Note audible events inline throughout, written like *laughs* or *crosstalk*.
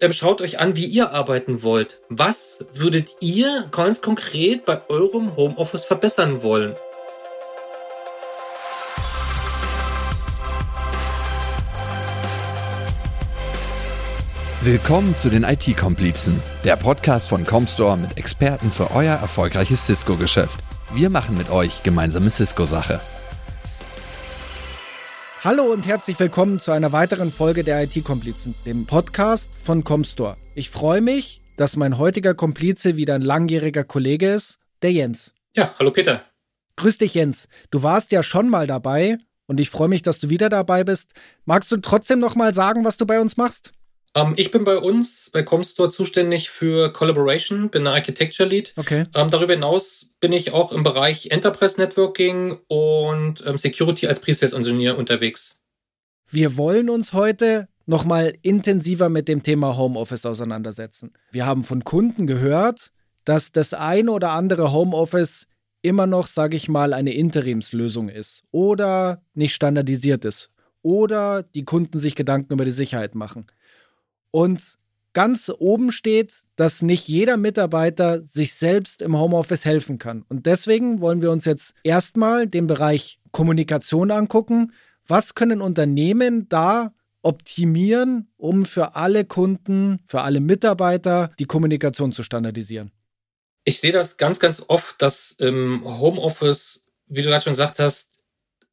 ähm, schaut euch an, wie ihr arbeiten wollt. Was würdet ihr ganz konkret bei eurem Homeoffice verbessern wollen? Willkommen zu den IT-Komplizen, der Podcast von Comstore mit Experten für euer erfolgreiches Cisco-Geschäft. Wir machen mit euch gemeinsame Cisco-Sache. Hallo und herzlich willkommen zu einer weiteren Folge der IT-Komplizen, dem Podcast von Comstore. Ich freue mich, dass mein heutiger Komplize wieder ein langjähriger Kollege ist, der Jens. Ja, hallo Peter. Grüß dich, Jens. Du warst ja schon mal dabei und ich freue mich, dass du wieder dabei bist. Magst du trotzdem noch mal sagen, was du bei uns machst? Ähm, ich bin bei uns bei Comstore zuständig für Collaboration, bin der Architecture Lead. Okay. Ähm, darüber hinaus bin ich auch im Bereich Enterprise Networking und ähm, Security als Pre-Sales Engineer unterwegs. Wir wollen uns heute nochmal intensiver mit dem Thema Homeoffice auseinandersetzen. Wir haben von Kunden gehört, dass das eine oder andere Homeoffice immer noch, sage ich mal, eine Interimslösung ist oder nicht standardisiert ist oder die Kunden sich Gedanken über die Sicherheit machen. Und ganz oben steht, dass nicht jeder Mitarbeiter sich selbst im Homeoffice helfen kann. Und deswegen wollen wir uns jetzt erstmal den Bereich Kommunikation angucken. Was können Unternehmen da optimieren, um für alle Kunden, für alle Mitarbeiter die Kommunikation zu standardisieren? Ich sehe das ganz, ganz oft, dass im Homeoffice, wie du gerade schon gesagt hast,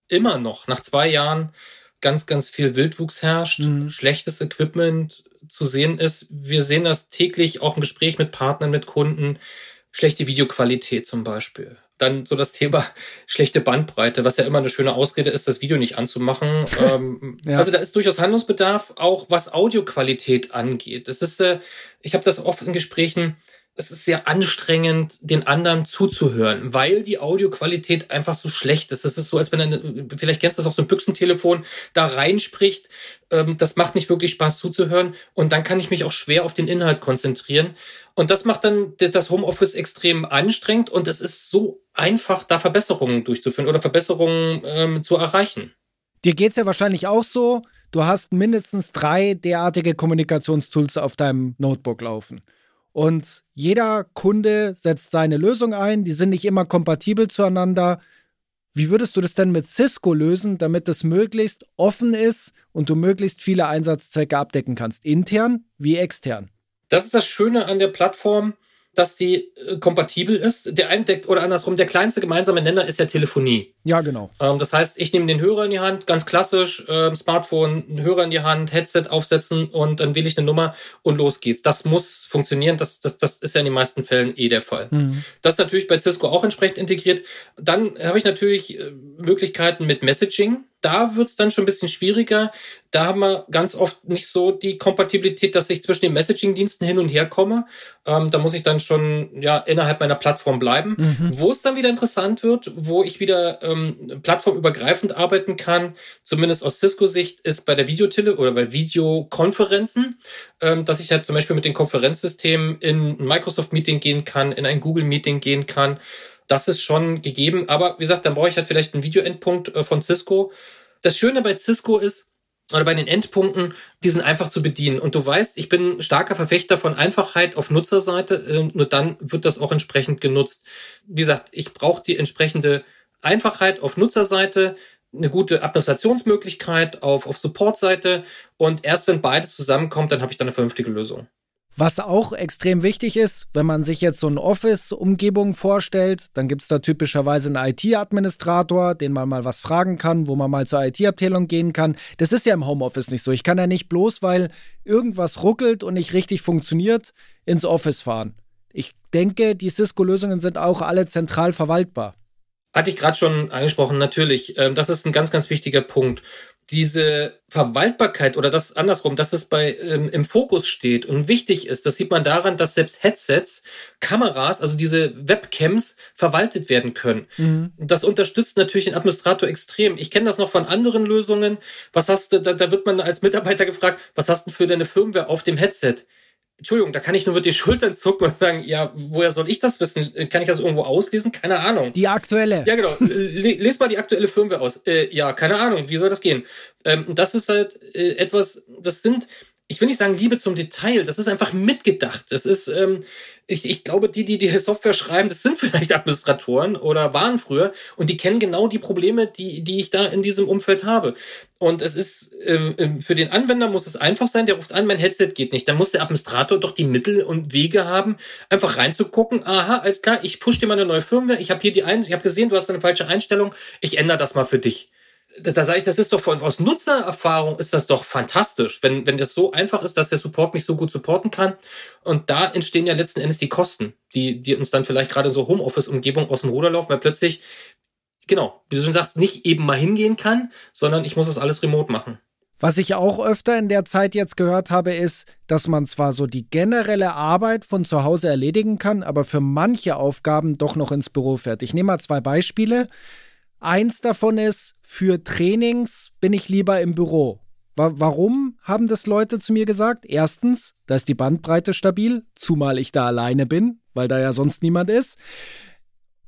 immer noch nach zwei Jahren ganz, ganz viel Wildwuchs herrscht, mhm. schlechtes Equipment zu sehen ist. Wir sehen das täglich auch im Gespräch mit Partnern, mit Kunden. Schlechte Videoqualität zum Beispiel. Dann so das Thema *laughs* schlechte Bandbreite, was ja immer eine schöne Ausrede ist, das Video nicht anzumachen. *laughs* ähm, ja. Also da ist durchaus Handlungsbedarf, auch was Audioqualität angeht. Das ist, äh, ich habe das oft in Gesprächen, es ist sehr anstrengend, den anderen zuzuhören, weil die Audioqualität einfach so schlecht ist. Es ist so, als wenn eine, vielleicht kennst du das auch so ein Büchsentelefon, da reinspricht. Ähm, das macht nicht wirklich Spaß zuzuhören und dann kann ich mich auch schwer auf den Inhalt konzentrieren. Und das macht dann das Homeoffice extrem anstrengend und es ist so einfach, da Verbesserungen durchzuführen oder Verbesserungen ähm, zu erreichen. Dir geht's ja wahrscheinlich auch so. Du hast mindestens drei derartige Kommunikationstools auf deinem Notebook laufen. Und jeder Kunde setzt seine Lösung ein, die sind nicht immer kompatibel zueinander. Wie würdest du das denn mit Cisco lösen, damit es möglichst offen ist und du möglichst viele Einsatzzwecke abdecken kannst, intern wie extern? Das ist das Schöne an der Plattform dass die äh, kompatibel ist. Der eindeckt oder andersrum, der kleinste gemeinsame Nenner ist ja Telefonie. Ja, genau. Ähm, das heißt, ich nehme den Hörer in die Hand, ganz klassisch, äh, Smartphone, Hörer in die Hand, Headset aufsetzen und dann wähle ich eine Nummer und los geht's. Das muss funktionieren. Das, das, das ist ja in den meisten Fällen eh der Fall. Mhm. Das ist natürlich bei Cisco auch entsprechend integriert. Dann habe ich natürlich äh, Möglichkeiten mit Messaging da wird's dann schon ein bisschen schwieriger. Da haben wir ganz oft nicht so die Kompatibilität, dass ich zwischen den Messaging-Diensten hin und her komme. Ähm, da muss ich dann schon ja innerhalb meiner Plattform bleiben. Mhm. Wo es dann wieder interessant wird, wo ich wieder ähm, plattformübergreifend arbeiten kann, zumindest aus Cisco-Sicht, ist bei der Videotele oder bei Videokonferenzen, ähm, dass ich halt zum Beispiel mit den Konferenzsystemen in ein Microsoft-Meeting gehen kann, in ein Google-Meeting gehen kann das ist schon gegeben. Aber wie gesagt, dann brauche ich halt vielleicht einen Videoendpunkt äh, von Cisco. Das Schöne bei Cisco ist, oder bei den Endpunkten, die sind einfach zu bedienen. Und du weißt, ich bin starker Verfechter von Einfachheit auf Nutzerseite. Äh, nur dann wird das auch entsprechend genutzt. Wie gesagt, ich brauche die entsprechende Einfachheit auf Nutzerseite, eine gute Administrationsmöglichkeit auf, auf Supportseite. Und erst wenn beides zusammenkommt, dann habe ich dann eine vernünftige Lösung. Was auch extrem wichtig ist, wenn man sich jetzt so eine Office-Umgebung vorstellt, dann gibt es da typischerweise einen IT-Administrator, den man mal was fragen kann, wo man mal zur IT-Abteilung gehen kann. Das ist ja im Homeoffice nicht so. Ich kann ja nicht bloß, weil irgendwas ruckelt und nicht richtig funktioniert, ins Office fahren. Ich denke, die Cisco-Lösungen sind auch alle zentral verwaltbar. Hatte ich gerade schon angesprochen, natürlich. Ähm, das ist ein ganz, ganz wichtiger Punkt diese Verwaltbarkeit oder das andersrum, dass es bei ähm, im Fokus steht und wichtig ist, das sieht man daran, dass selbst Headsets, Kameras, also diese Webcams verwaltet werden können. Mhm. Das unterstützt natürlich den Administrator extrem. Ich kenne das noch von anderen Lösungen. Was hast du, da, da wird man als Mitarbeiter gefragt, was hast du für deine Firmware auf dem Headset? Entschuldigung, da kann ich nur mit den Schultern zucken und sagen, ja, woher soll ich das wissen? Kann ich das irgendwo auslesen? Keine Ahnung. Die aktuelle. Ja, genau. Les mal die aktuelle Firmware aus. Äh, ja, keine Ahnung. Wie soll das gehen? Ähm, das ist halt äh, etwas, das sind, ich will nicht sagen Liebe zum Detail, das ist einfach mitgedacht. Das ist, ähm, ich, ich glaube, die, die die Software schreiben, das sind *laughs* vielleicht Administratoren oder waren früher und die kennen genau die Probleme, die, die ich da in diesem Umfeld habe. Und es ist, ähm, ähm, für den Anwender muss es einfach sein, der ruft an, mein Headset geht nicht. Dann muss der Administrator doch die Mittel und Wege haben, einfach reinzugucken, aha, alles klar, ich push dir mal eine neue Firmware, ich habe hier die ein, ich habe gesehen, du hast eine falsche Einstellung, ich ändere das mal für dich da, da sage ich, das ist doch von, aus Nutzererfahrung ist das doch fantastisch, wenn, wenn das so einfach ist, dass der Support mich so gut supporten kann. Und da entstehen ja letzten Endes die Kosten, die, die uns dann vielleicht gerade so Homeoffice-Umgebung aus dem Ruder laufen, weil plötzlich, genau, wie du schon sagst, nicht eben mal hingehen kann, sondern ich muss das alles remote machen. Was ich auch öfter in der Zeit jetzt gehört habe, ist, dass man zwar so die generelle Arbeit von zu Hause erledigen kann, aber für manche Aufgaben doch noch ins Büro fährt. Ich nehme mal zwei Beispiele. Eins davon ist, für Trainings bin ich lieber im Büro. Warum haben das Leute zu mir gesagt? Erstens, da ist die Bandbreite stabil, zumal ich da alleine bin, weil da ja sonst niemand ist.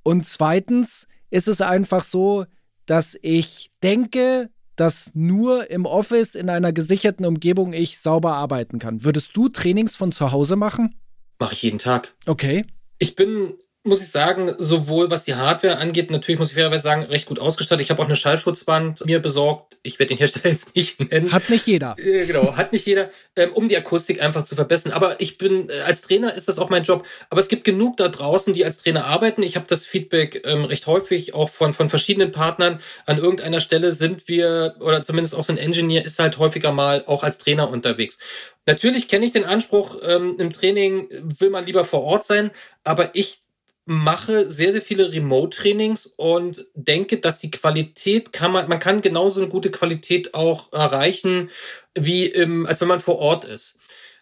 Und zweitens ist es einfach so, dass ich denke, dass nur im Office in einer gesicherten Umgebung ich sauber arbeiten kann. Würdest du Trainings von zu Hause machen? Mache ich jeden Tag. Okay. Ich bin muss ich sagen, sowohl was die Hardware angeht, natürlich muss ich fairerweise sagen, recht gut ausgestattet. Ich habe auch eine Schallschutzwand mir besorgt. Ich werde den Hersteller *laughs* jetzt nicht nennen. Hat nicht jeder. Äh, genau, hat nicht jeder, ähm, um die Akustik einfach zu verbessern. Aber ich bin, äh, als Trainer ist das auch mein Job. Aber es gibt genug da draußen, die als Trainer arbeiten. Ich habe das Feedback ähm, recht häufig auch von, von verschiedenen Partnern. An irgendeiner Stelle sind wir, oder zumindest auch so ein Engineer ist halt häufiger mal auch als Trainer unterwegs. Natürlich kenne ich den Anspruch, ähm, im Training will man lieber vor Ort sein, aber ich mache sehr, sehr viele Remote-Trainings und denke, dass die Qualität kann man, man kann genauso eine gute Qualität auch erreichen, wie im, als wenn man vor Ort ist.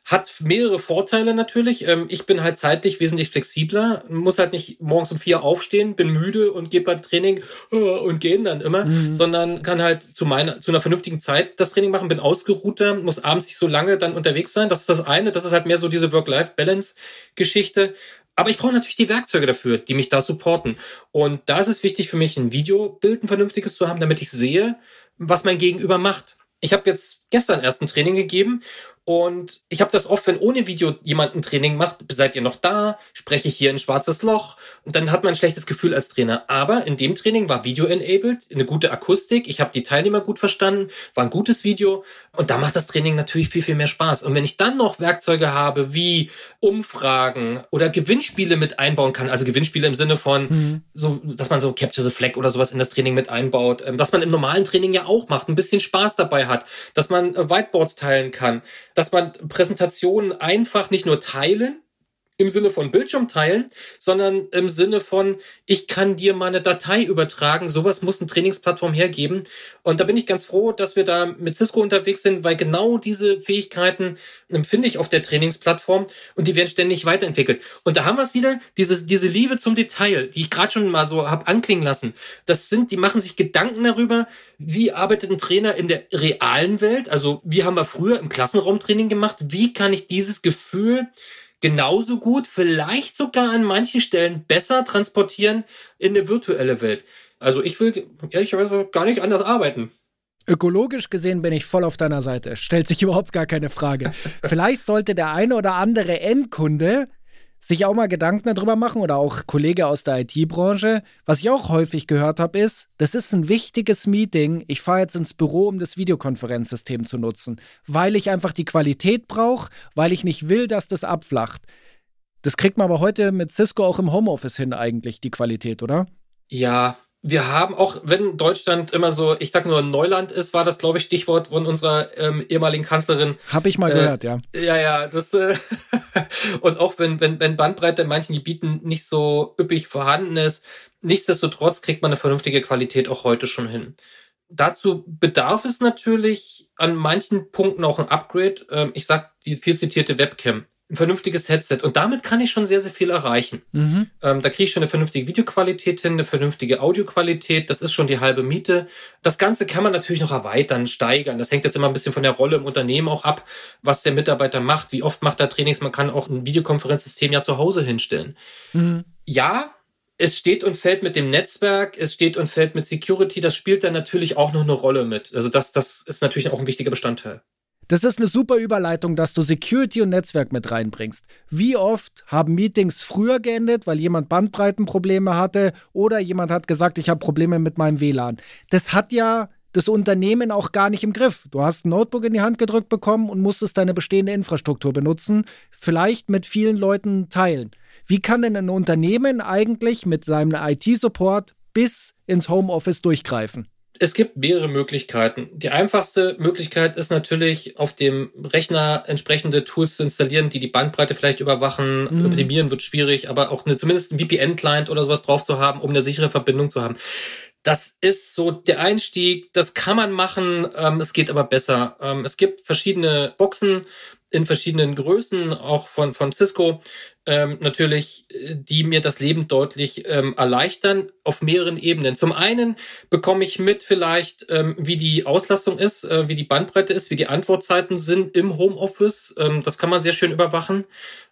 Hat mehrere Vorteile natürlich. Ähm, ich bin halt zeitlich wesentlich flexibler, muss halt nicht morgens um vier aufstehen, bin müde und gehe beim Training äh, und gehen dann immer, mhm. sondern kann halt zu meiner, zu einer vernünftigen Zeit das Training machen, bin ausgeruhter, muss abends nicht so lange dann unterwegs sein. Das ist das eine. Das ist halt mehr so diese Work-Life-Balance-Geschichte. Aber ich brauche natürlich die Werkzeuge dafür, die mich da supporten. Und da ist es wichtig für mich, ein Videobild, ein vernünftiges zu haben, damit ich sehe, was mein Gegenüber macht. Ich habe jetzt gestern erst ein Training gegeben und ich habe das oft, wenn ohne Video jemand ein Training macht, seid ihr noch da, spreche ich hier ein schwarzes Loch und dann hat man ein schlechtes Gefühl als Trainer. Aber in dem Training war Video-enabled, eine gute Akustik, ich habe die Teilnehmer gut verstanden, war ein gutes Video und da macht das Training natürlich viel, viel mehr Spaß. Und wenn ich dann noch Werkzeuge habe, wie Umfragen oder Gewinnspiele mit einbauen kann, also Gewinnspiele im Sinne von, mhm. so, dass man so Capture the Flag oder sowas in das Training mit einbaut, ähm, was man im normalen Training ja auch macht, ein bisschen Spaß dabei hat, dass man äh, Whiteboards teilen kann, dass man Präsentationen einfach nicht nur teilen, im Sinne von Bildschirm teilen, sondern im Sinne von, ich kann dir mal eine Datei übertragen. Sowas muss eine Trainingsplattform hergeben. Und da bin ich ganz froh, dass wir da mit Cisco unterwegs sind, weil genau diese Fähigkeiten empfinde ich auf der Trainingsplattform und die werden ständig weiterentwickelt. Und da haben wir es wieder, diese, diese Liebe zum Detail, die ich gerade schon mal so hab anklingen lassen. Das sind, die machen sich Gedanken darüber, wie arbeitet ein Trainer in der realen Welt? Also, wie haben wir früher im Klassenraumtraining gemacht? Wie kann ich dieses Gefühl genauso gut, vielleicht sogar an manchen Stellen besser transportieren in eine virtuelle Welt. Also ich will ehrlicherweise gar nicht anders arbeiten. Ökologisch gesehen bin ich voll auf deiner Seite. Stellt sich überhaupt gar keine Frage. *laughs* Vielleicht sollte der eine oder andere Endkunde sich auch mal Gedanken darüber machen oder auch Kollege aus der IT-Branche. Was ich auch häufig gehört habe, ist, das ist ein wichtiges Meeting. Ich fahre jetzt ins Büro, um das Videokonferenzsystem zu nutzen, weil ich einfach die Qualität brauche, weil ich nicht will, dass das abflacht. Das kriegt man aber heute mit Cisco auch im Homeoffice hin eigentlich, die Qualität, oder? Ja, wir haben auch, wenn Deutschland immer so, ich sag nur Neuland ist, war das, glaube ich, Stichwort von unserer ähm, ehemaligen Kanzlerin. Hab ich mal äh, gehört, ja. Ja, ja, das äh, *laughs* und auch wenn, wenn, wenn Bandbreite in manchen Gebieten nicht so üppig vorhanden ist, nichtsdestotrotz kriegt man eine vernünftige Qualität auch heute schon hin. Dazu bedarf es natürlich an manchen Punkten auch ein Upgrade. Ähm, ich sag die viel zitierte Webcam ein vernünftiges Headset. Und damit kann ich schon sehr, sehr viel erreichen. Mhm. Ähm, da kriege ich schon eine vernünftige Videoqualität hin, eine vernünftige Audioqualität. Das ist schon die halbe Miete. Das Ganze kann man natürlich noch erweitern, steigern. Das hängt jetzt immer ein bisschen von der Rolle im Unternehmen auch ab, was der Mitarbeiter macht, wie oft macht er Trainings. Man kann auch ein Videokonferenzsystem ja zu Hause hinstellen. Mhm. Ja, es steht und fällt mit dem Netzwerk, es steht und fällt mit Security. Das spielt dann natürlich auch noch eine Rolle mit. Also das, das ist natürlich auch ein wichtiger Bestandteil. Das ist eine super Überleitung, dass du Security und Netzwerk mit reinbringst. Wie oft haben Meetings früher geendet, weil jemand Bandbreitenprobleme hatte oder jemand hat gesagt, ich habe Probleme mit meinem WLAN? Das hat ja das Unternehmen auch gar nicht im Griff. Du hast ein Notebook in die Hand gedrückt bekommen und musstest deine bestehende Infrastruktur benutzen, vielleicht mit vielen Leuten teilen. Wie kann denn ein Unternehmen eigentlich mit seinem IT-Support bis ins Homeoffice durchgreifen? Es gibt mehrere Möglichkeiten. Die einfachste Möglichkeit ist natürlich, auf dem Rechner entsprechende Tools zu installieren, die die Bandbreite vielleicht überwachen. Mhm. Optimieren wird schwierig, aber auch eine, zumindest ein VPN-Client oder sowas drauf zu haben, um eine sichere Verbindung zu haben. Das ist so der Einstieg, das kann man machen, ähm, es geht aber besser. Ähm, es gibt verschiedene Boxen in verschiedenen Größen, auch von, von Cisco, ähm, natürlich, äh, die mir das Leben deutlich ähm, erleichtern auf mehreren Ebenen. Zum einen bekomme ich mit vielleicht, ähm, wie die Auslastung ist, äh, wie die Bandbreite ist, wie die Antwortzeiten sind im Homeoffice. Ähm, das kann man sehr schön überwachen.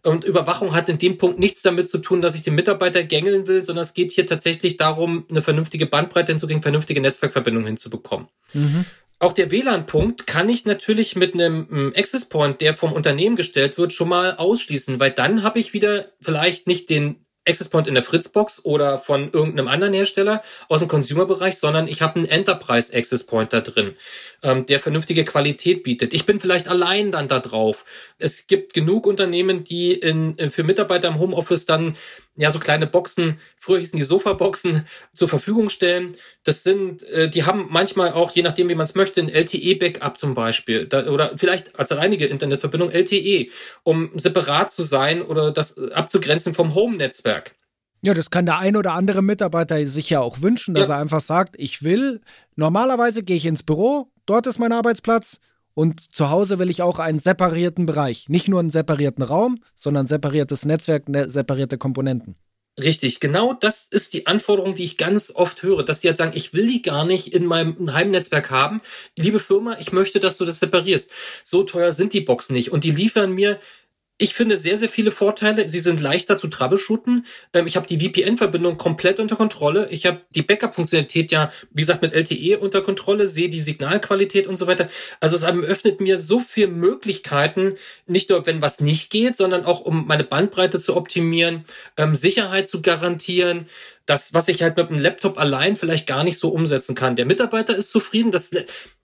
Und Überwachung hat in dem Punkt nichts damit zu tun, dass ich den Mitarbeiter gängeln will, sondern es geht hier tatsächlich darum, eine vernünftige Bandbreite hinzukriegen, vernünftige Netzwerkverbindung hinzubekommen. Mhm. Auch der WLAN-Punkt kann ich natürlich mit einem ähm, Access Point, der vom Unternehmen gestellt wird, schon mal ausschließen, weil dann habe ich wieder vielleicht nicht den Access Point in der Fritzbox oder von irgendeinem anderen Hersteller aus dem Consumer-Bereich, sondern ich habe einen Enterprise Access Point da drin, ähm, der vernünftige Qualität bietet. Ich bin vielleicht allein dann da drauf. Es gibt genug Unternehmen, die in, für Mitarbeiter im Homeoffice dann ja so kleine Boxen, früher hießen die Sofa-Boxen, zur Verfügung stellen. Das sind, äh, die haben manchmal auch, je nachdem wie man es möchte, ein LTE-Backup zum Beispiel da, oder vielleicht als reinige Internetverbindung LTE, um separat zu sein oder das abzugrenzen vom Home-Netzwerk. Ja, das kann der ein oder andere Mitarbeiter sich ja auch wünschen, dass ja. er einfach sagt, ich will, normalerweise gehe ich ins Büro, dort ist mein Arbeitsplatz, und zu Hause will ich auch einen separierten Bereich. Nicht nur einen separierten Raum, sondern separiertes Netzwerk, ne, separierte Komponenten. Richtig, genau das ist die Anforderung, die ich ganz oft höre, dass die halt sagen, ich will die gar nicht in meinem Heimnetzwerk haben. Liebe Firma, ich möchte, dass du das separierst. So teuer sind die Boxen nicht und die liefern mir ich finde sehr, sehr viele Vorteile. Sie sind leichter zu troubleshooten. Ähm, ich habe die VPN-Verbindung komplett unter Kontrolle. Ich habe die Backup-Funktionalität ja, wie gesagt, mit LTE unter Kontrolle, sehe die Signalqualität und so weiter. Also es öffnet mir so viele Möglichkeiten, nicht nur, wenn was nicht geht, sondern auch, um meine Bandbreite zu optimieren, ähm, Sicherheit zu garantieren, das, was ich halt mit einem Laptop allein vielleicht gar nicht so umsetzen kann. Der Mitarbeiter ist zufrieden, das,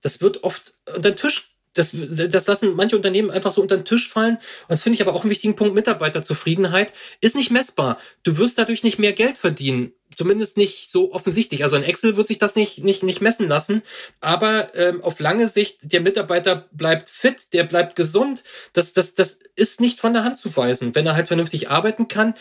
das wird oft unter den Tisch das, das lassen manche Unternehmen einfach so unter den Tisch fallen. Und das finde ich aber auch einen wichtigen Punkt. Mitarbeiterzufriedenheit ist nicht messbar. Du wirst dadurch nicht mehr Geld verdienen. Zumindest nicht so offensichtlich. Also in Excel wird sich das nicht, nicht, nicht messen lassen. Aber ähm, auf lange Sicht, der Mitarbeiter bleibt fit, der bleibt gesund. Das, das, das ist nicht von der Hand zu weisen, wenn er halt vernünftig arbeiten kann.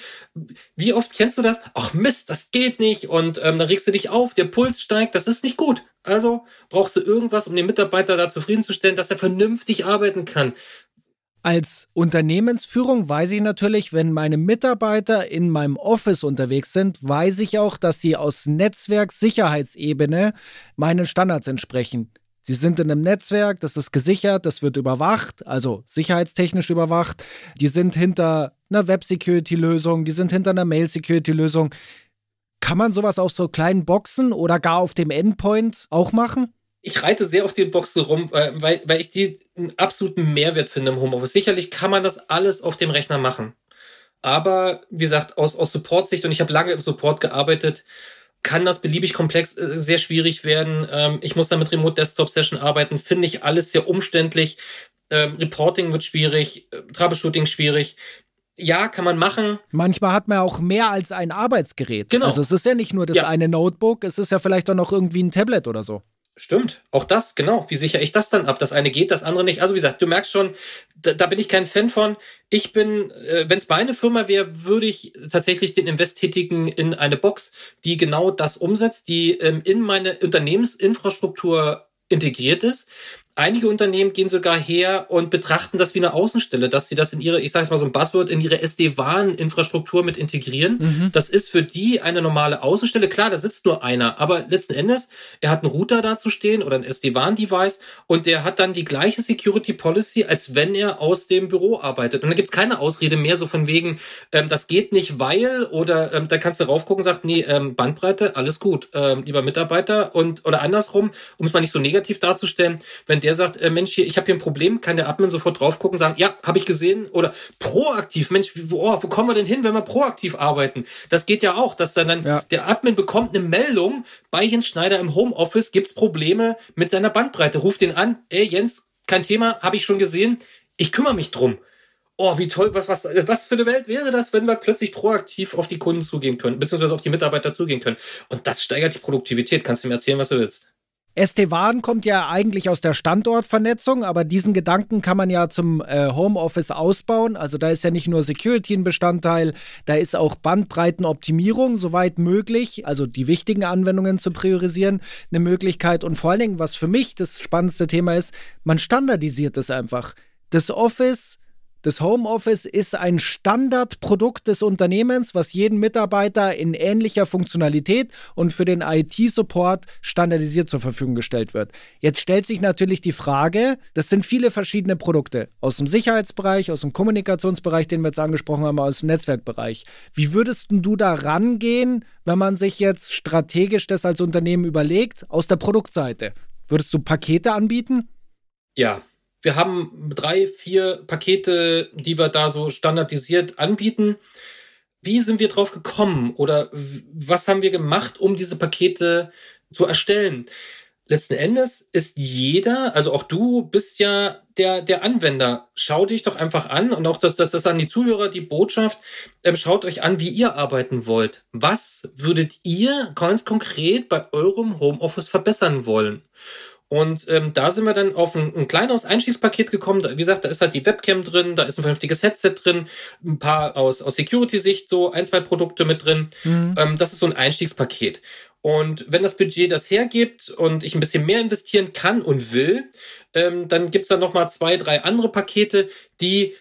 Wie oft kennst du das? Ach Mist, das geht nicht. Und ähm, dann regst du dich auf, der Puls steigt. Das ist nicht gut. Also brauchst du irgendwas, um den Mitarbeiter da zufriedenzustellen, dass er vernünftig arbeiten kann. Als Unternehmensführung weiß ich natürlich, wenn meine Mitarbeiter in meinem Office unterwegs sind, weiß ich auch, dass sie aus Netzwerksicherheitsebene meinen Standards entsprechen. Sie sind in einem Netzwerk, das ist gesichert, das wird überwacht, also sicherheitstechnisch überwacht. Die sind hinter einer Web-Security-Lösung, die sind hinter einer Mail-Security-Lösung. Kann man sowas auf so kleinen Boxen oder gar auf dem Endpoint auch machen? Ich reite sehr auf den Boxen rum, weil, weil ich die einen absoluten Mehrwert finde im Homeoffice. Sicherlich kann man das alles auf dem Rechner machen. Aber wie gesagt, aus, aus Support-Sicht, und ich habe lange im Support gearbeitet, kann das beliebig komplex äh, sehr schwierig werden. Ähm, ich muss da mit Remote Desktop Session arbeiten, finde ich alles sehr umständlich. Ähm, Reporting wird schwierig, äh, Troubleshooting schwierig ja, kann man machen. Manchmal hat man auch mehr als ein Arbeitsgerät. Genau. Also es ist ja nicht nur das ja. eine Notebook, es ist ja vielleicht auch noch irgendwie ein Tablet oder so. Stimmt, auch das, genau. Wie sichere ich das dann ab? Das eine geht, das andere nicht. Also wie gesagt, du merkst schon, da, da bin ich kein Fan von. Ich bin, äh, wenn es meine Firma wäre, würde ich tatsächlich den Invest tätigen in eine Box, die genau das umsetzt, die ähm, in meine Unternehmensinfrastruktur integriert ist. Einige Unternehmen gehen sogar her und betrachten das wie eine Außenstelle, dass sie das in ihre, ich sage es mal so ein Buzzword, in ihre SD-WAN-Infrastruktur mit integrieren. Mhm. Das ist für die eine normale Außenstelle. Klar, da sitzt nur einer, aber letzten Endes, er hat einen Router da zu stehen oder ein SD-WAN-Device und der hat dann die gleiche Security Policy, als wenn er aus dem Büro arbeitet. Und da gibt's keine Ausrede mehr, so von wegen, ähm, das geht nicht, weil, oder ähm, da kannst du raufgucken und sagst, nee, ähm, Bandbreite, alles gut, ähm, lieber Mitarbeiter. Und oder andersrum, um es mal nicht so negativ darzustellen, wenn der sagt, äh, Mensch, hier, ich habe hier ein Problem, kann der Admin sofort drauf gucken, sagen, ja, habe ich gesehen oder proaktiv, Mensch, wo, oh, wo kommen wir denn hin, wenn wir proaktiv arbeiten? Das geht ja auch, dass dann, dann ja. der Admin bekommt eine Meldung, bei Jens Schneider im Homeoffice gibt's Probleme mit seiner Bandbreite, ruft ihn an, ey Jens, kein Thema, habe ich schon gesehen, ich kümmere mich drum. Oh, wie toll, was, was, was für eine Welt wäre das, wenn wir plötzlich proaktiv auf die Kunden zugehen können, beziehungsweise auf die Mitarbeiter zugehen können. Und das steigert die Produktivität. Kannst du mir erzählen, was du willst? ST-Warn kommt ja eigentlich aus der Standortvernetzung, aber diesen Gedanken kann man ja zum äh, Homeoffice ausbauen. Also da ist ja nicht nur Security ein Bestandteil, da ist auch Bandbreitenoptimierung soweit möglich, also die wichtigen Anwendungen zu priorisieren, eine Möglichkeit. Und vor allen Dingen, was für mich das spannendste Thema ist, man standardisiert es einfach. Das Office das Homeoffice ist ein Standardprodukt des Unternehmens, was jeden Mitarbeiter in ähnlicher Funktionalität und für den IT-Support standardisiert zur Verfügung gestellt wird. Jetzt stellt sich natürlich die Frage, das sind viele verschiedene Produkte aus dem Sicherheitsbereich, aus dem Kommunikationsbereich, den wir jetzt angesprochen haben, aus dem Netzwerkbereich. Wie würdest du da rangehen, wenn man sich jetzt strategisch das als Unternehmen überlegt, aus der Produktseite? Würdest du Pakete anbieten? Ja, wir haben drei, vier Pakete, die wir da so standardisiert anbieten. Wie sind wir drauf gekommen oder was haben wir gemacht, um diese Pakete zu erstellen? Letzten Endes ist jeder, also auch du bist ja der, der Anwender. Schau dich doch einfach an und auch das, das, das an die Zuhörer die Botschaft. Ähm, schaut euch an, wie ihr arbeiten wollt. Was würdet ihr ganz konkret bei eurem Homeoffice verbessern wollen? Und ähm, da sind wir dann auf ein, ein kleineres Einstiegspaket gekommen. Da, wie gesagt, da ist halt die Webcam drin, da ist ein vernünftiges Headset drin, ein paar aus, aus Security-Sicht so ein, zwei Produkte mit drin. Mhm. Ähm, das ist so ein Einstiegspaket. Und wenn das Budget das hergibt und ich ein bisschen mehr investieren kann und will, ähm, dann gibt's da nochmal zwei, drei andere Pakete, die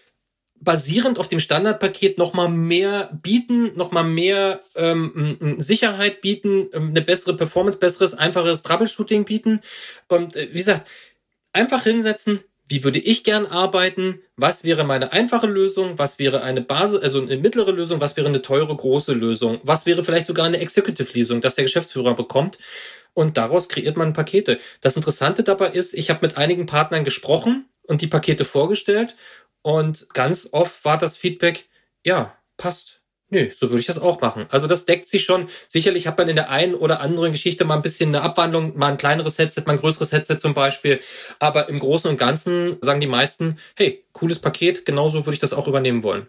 basierend auf dem Standardpaket nochmal mehr bieten, nochmal mehr ähm, Sicherheit bieten, ähm, eine bessere Performance, besseres, einfaches Troubleshooting bieten. Und äh, wie gesagt, einfach hinsetzen, wie würde ich gern arbeiten, was wäre meine einfache Lösung, was wäre eine Basis, also eine mittlere Lösung, was wäre eine teure große Lösung, was wäre vielleicht sogar eine Executive-Lösung, dass der Geschäftsführer bekommt. Und daraus kreiert man Pakete. Das Interessante dabei ist, ich habe mit einigen Partnern gesprochen und die Pakete vorgestellt und ganz oft war das Feedback, ja, passt. Nö, so würde ich das auch machen. Also das deckt sich schon. Sicherlich hat man in der einen oder anderen Geschichte mal ein bisschen eine Abwandlung, mal ein kleineres Headset, mal ein größeres Headset zum Beispiel. Aber im Großen und Ganzen sagen die meisten, hey, cooles Paket, genauso würde ich das auch übernehmen wollen.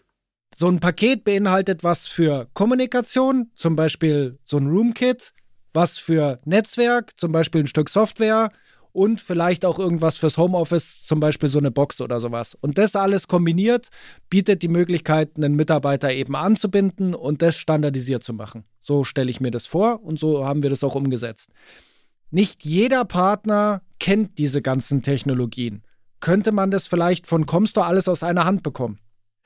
So ein Paket beinhaltet was für Kommunikation, zum Beispiel so ein Roomkit, was für Netzwerk, zum Beispiel ein Stück Software, und vielleicht auch irgendwas fürs Homeoffice, zum Beispiel so eine Box oder sowas. Und das alles kombiniert bietet die Möglichkeit, einen Mitarbeiter eben anzubinden und das standardisiert zu machen. So stelle ich mir das vor und so haben wir das auch umgesetzt. Nicht jeder Partner kennt diese ganzen Technologien. Könnte man das vielleicht von Comstore alles aus einer Hand bekommen?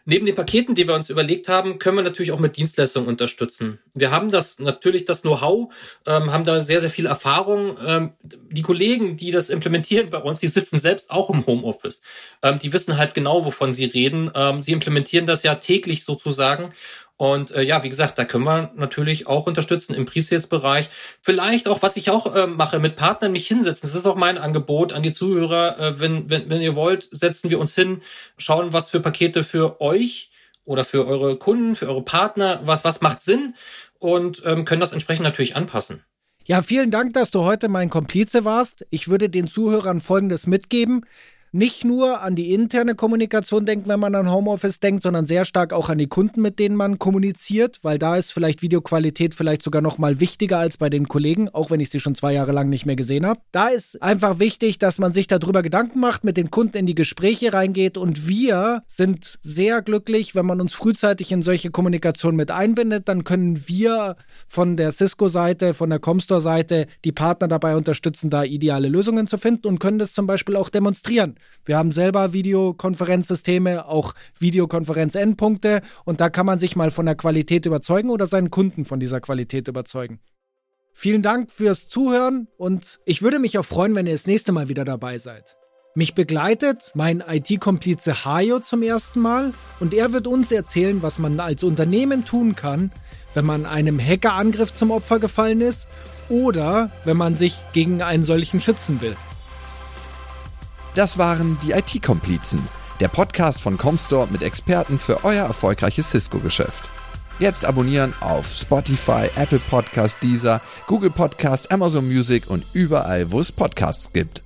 Neben den Paketen, die wir uns überlegt haben, können wir natürlich auch mit Dienstleistungen unterstützen. Wir haben das natürlich das Know-how, ähm, haben da sehr, sehr viel Erfahrung. Ähm, die Kollegen, die das implementieren bei uns, die sitzen selbst auch im Homeoffice. Ähm, die wissen halt genau, wovon sie reden. Ähm, sie implementieren das ja täglich sozusagen und äh, ja, wie gesagt, da können wir natürlich auch unterstützen im Pre-Sales-Bereich. Vielleicht auch, was ich auch äh, mache, mit Partnern mich hinsetzen. Das ist auch mein Angebot an die Zuhörer. Äh, wenn, wenn, wenn ihr wollt, setzen wir uns hin, schauen, was für Pakete für euch oder für eure Kunden, für eure Partner, was, was macht Sinn und ähm, können das entsprechend natürlich anpassen. Ja, vielen Dank, dass du heute mein Komplize warst. Ich würde den Zuhörern Folgendes mitgeben nicht nur an die interne Kommunikation denken, wenn man an Homeoffice denkt, sondern sehr stark auch an die Kunden, mit denen man kommuniziert, weil da ist vielleicht Videoqualität vielleicht sogar noch mal wichtiger als bei den Kollegen, auch wenn ich sie schon zwei Jahre lang nicht mehr gesehen habe. Da ist einfach wichtig, dass man sich darüber Gedanken macht, mit den Kunden in die Gespräche reingeht und wir sind sehr glücklich, wenn man uns frühzeitig in solche Kommunikation mit einbindet, dann können wir von der Cisco-Seite, von der Comstore-Seite die Partner dabei unterstützen, da ideale Lösungen zu finden und können das zum Beispiel auch demonstrieren. Wir haben selber Videokonferenzsysteme, auch Videokonferenz-Endpunkte und da kann man sich mal von der Qualität überzeugen oder seinen Kunden von dieser Qualität überzeugen. Vielen Dank fürs Zuhören und ich würde mich auch freuen, wenn ihr das nächste Mal wieder dabei seid. Mich begleitet mein IT-Komplize Hayo zum ersten Mal und er wird uns erzählen, was man als Unternehmen tun kann, wenn man einem Hackerangriff zum Opfer gefallen ist oder wenn man sich gegen einen solchen schützen will. Das waren die IT-Komplizen, der Podcast von Comstore mit Experten für euer erfolgreiches Cisco-Geschäft. Jetzt abonnieren auf Spotify, Apple Podcast, Deezer, Google Podcast, Amazon Music und überall, wo es Podcasts gibt.